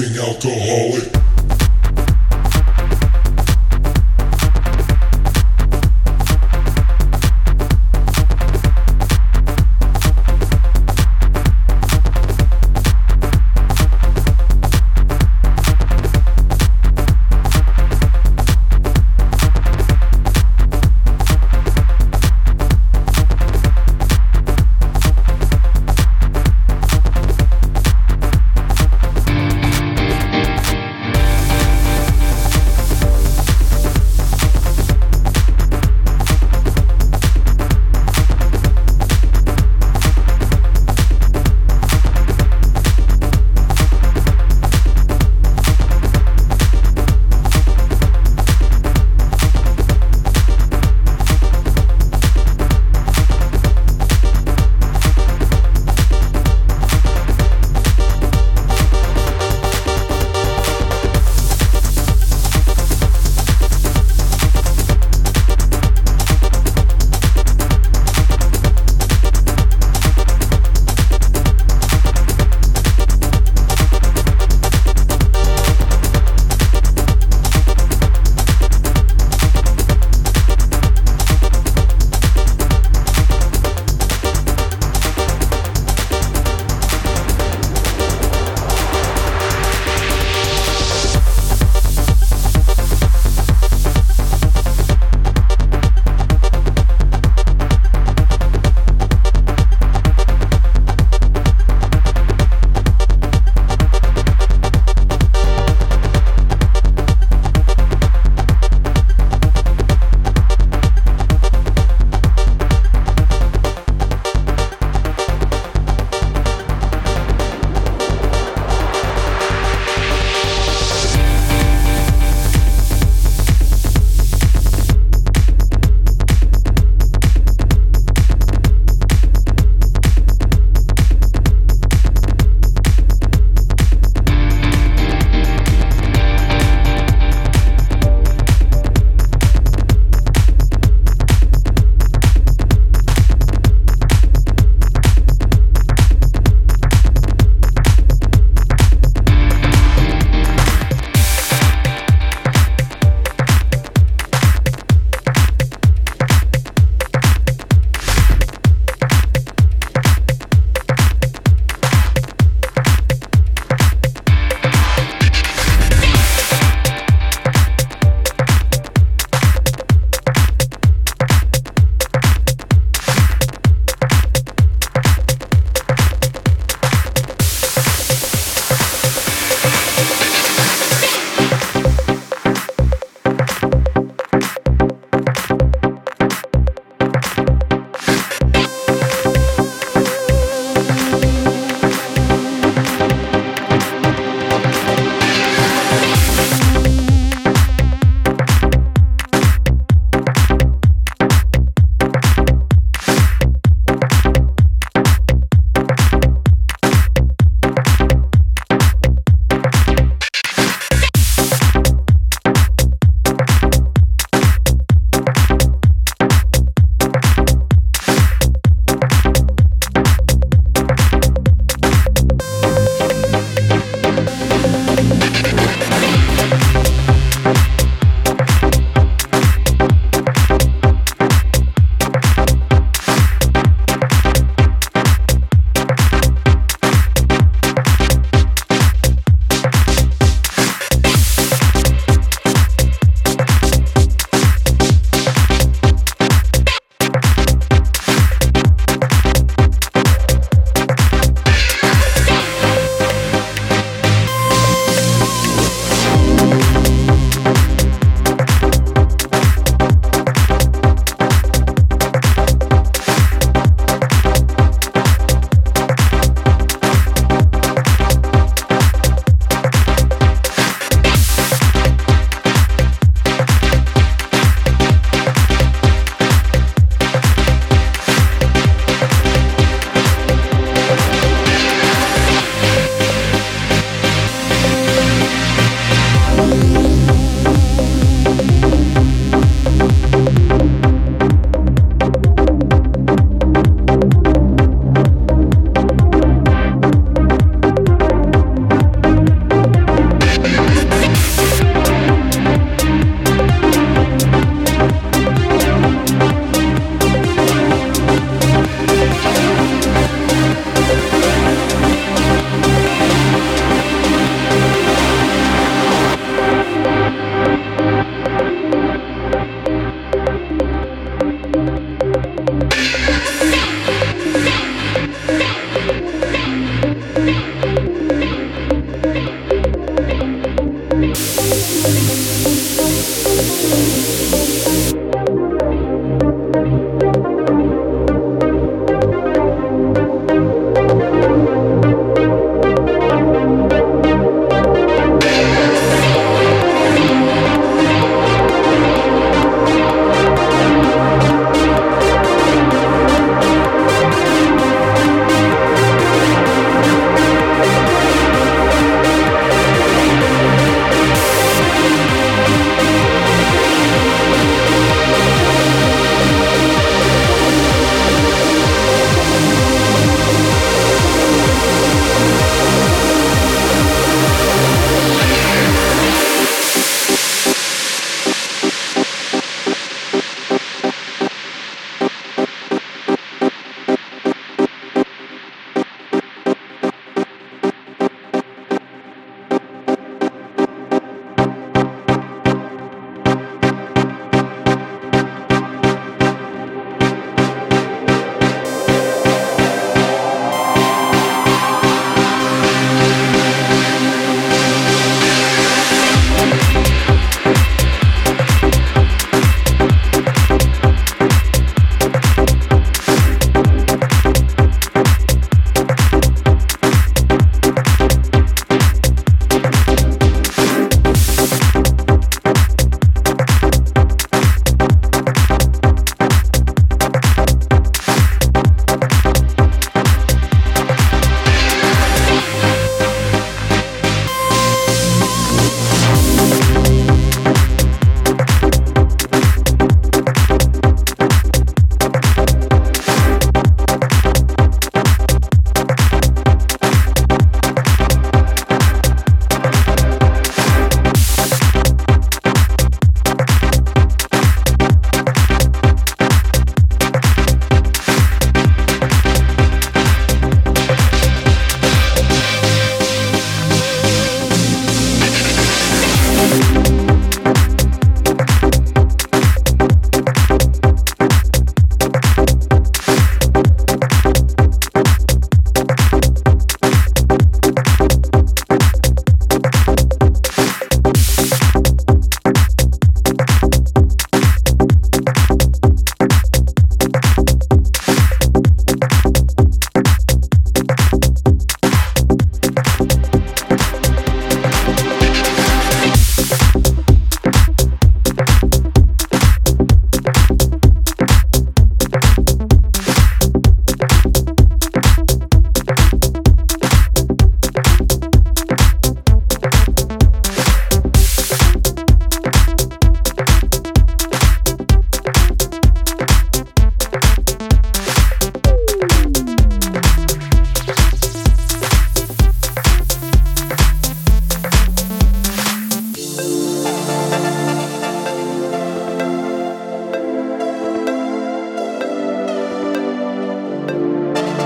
I'm a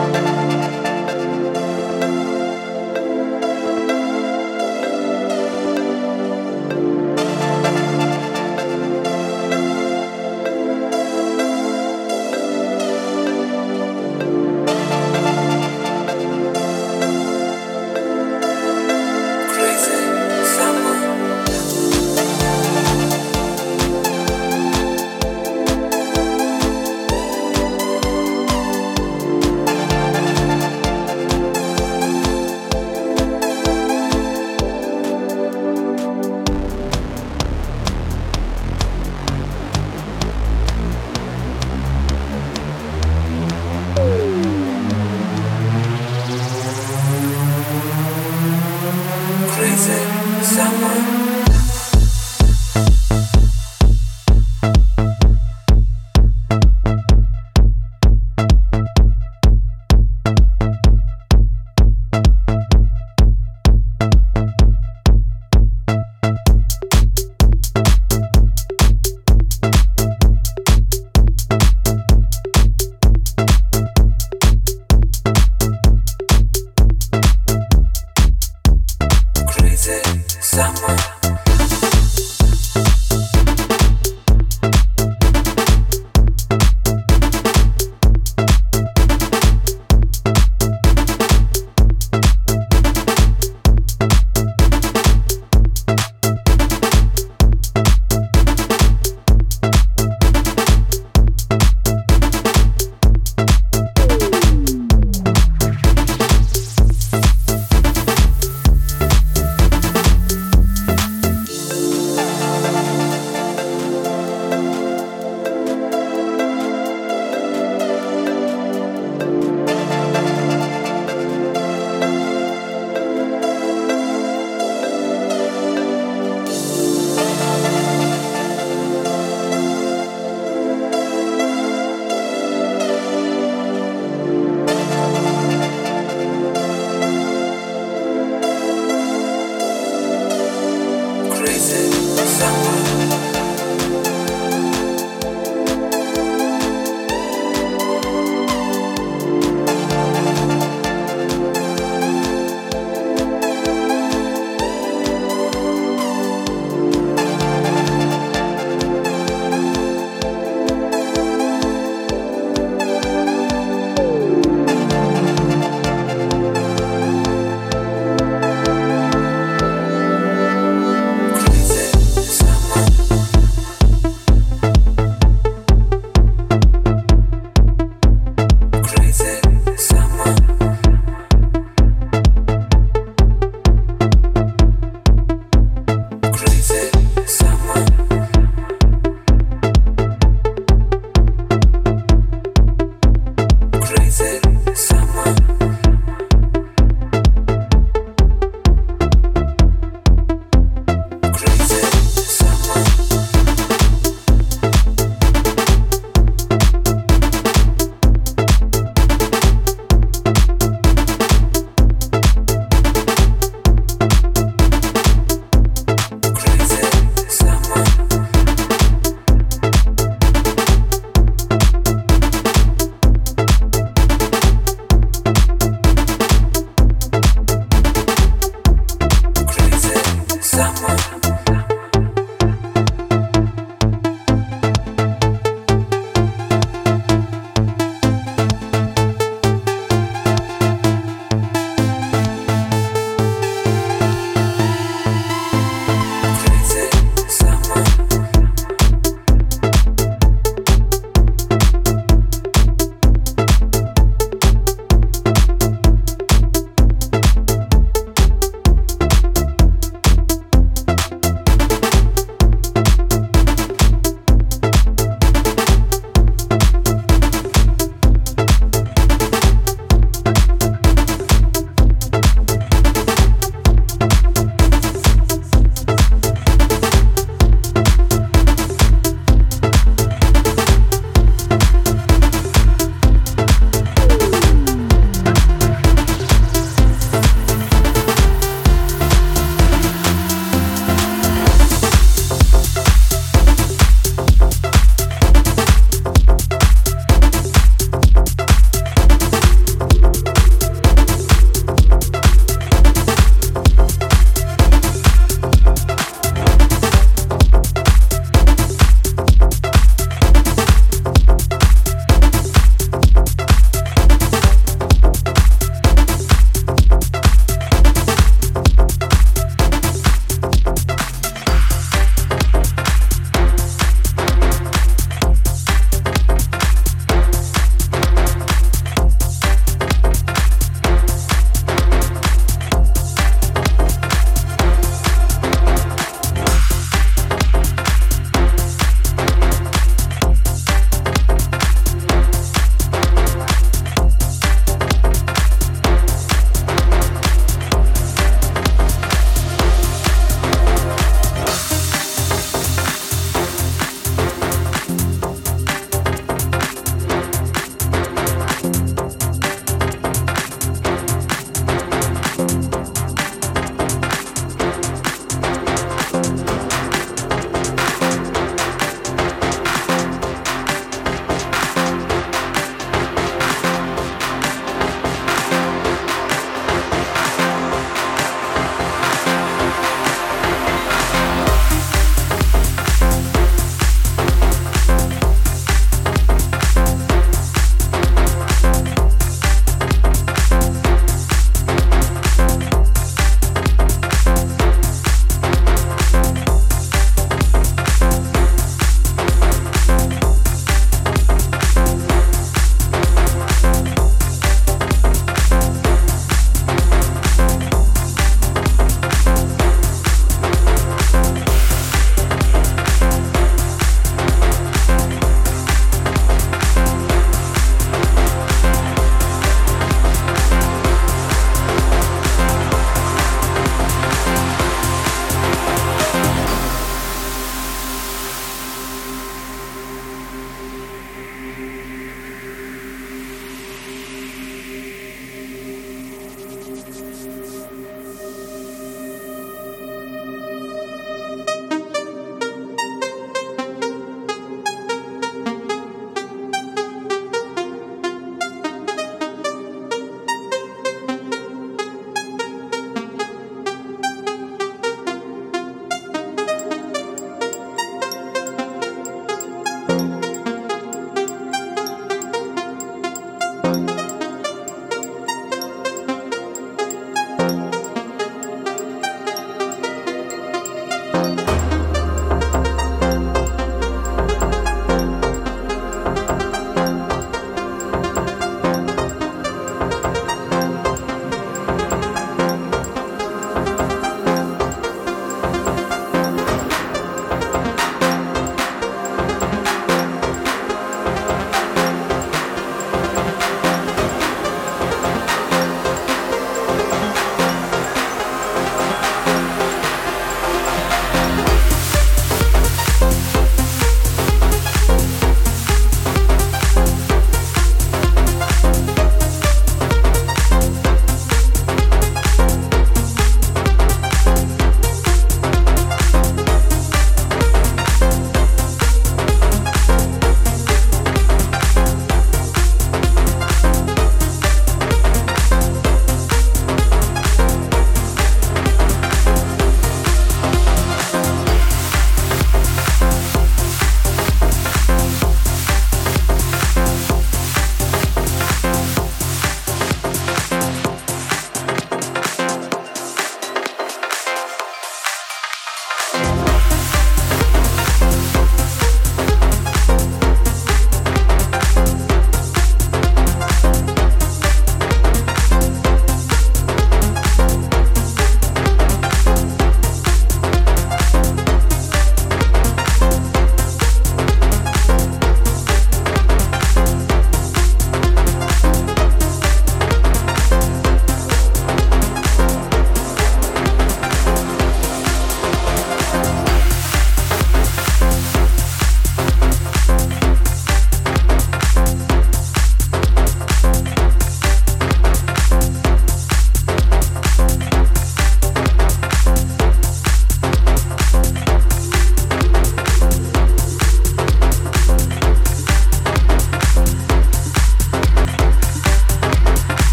Bye. chasing someone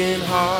Aching heart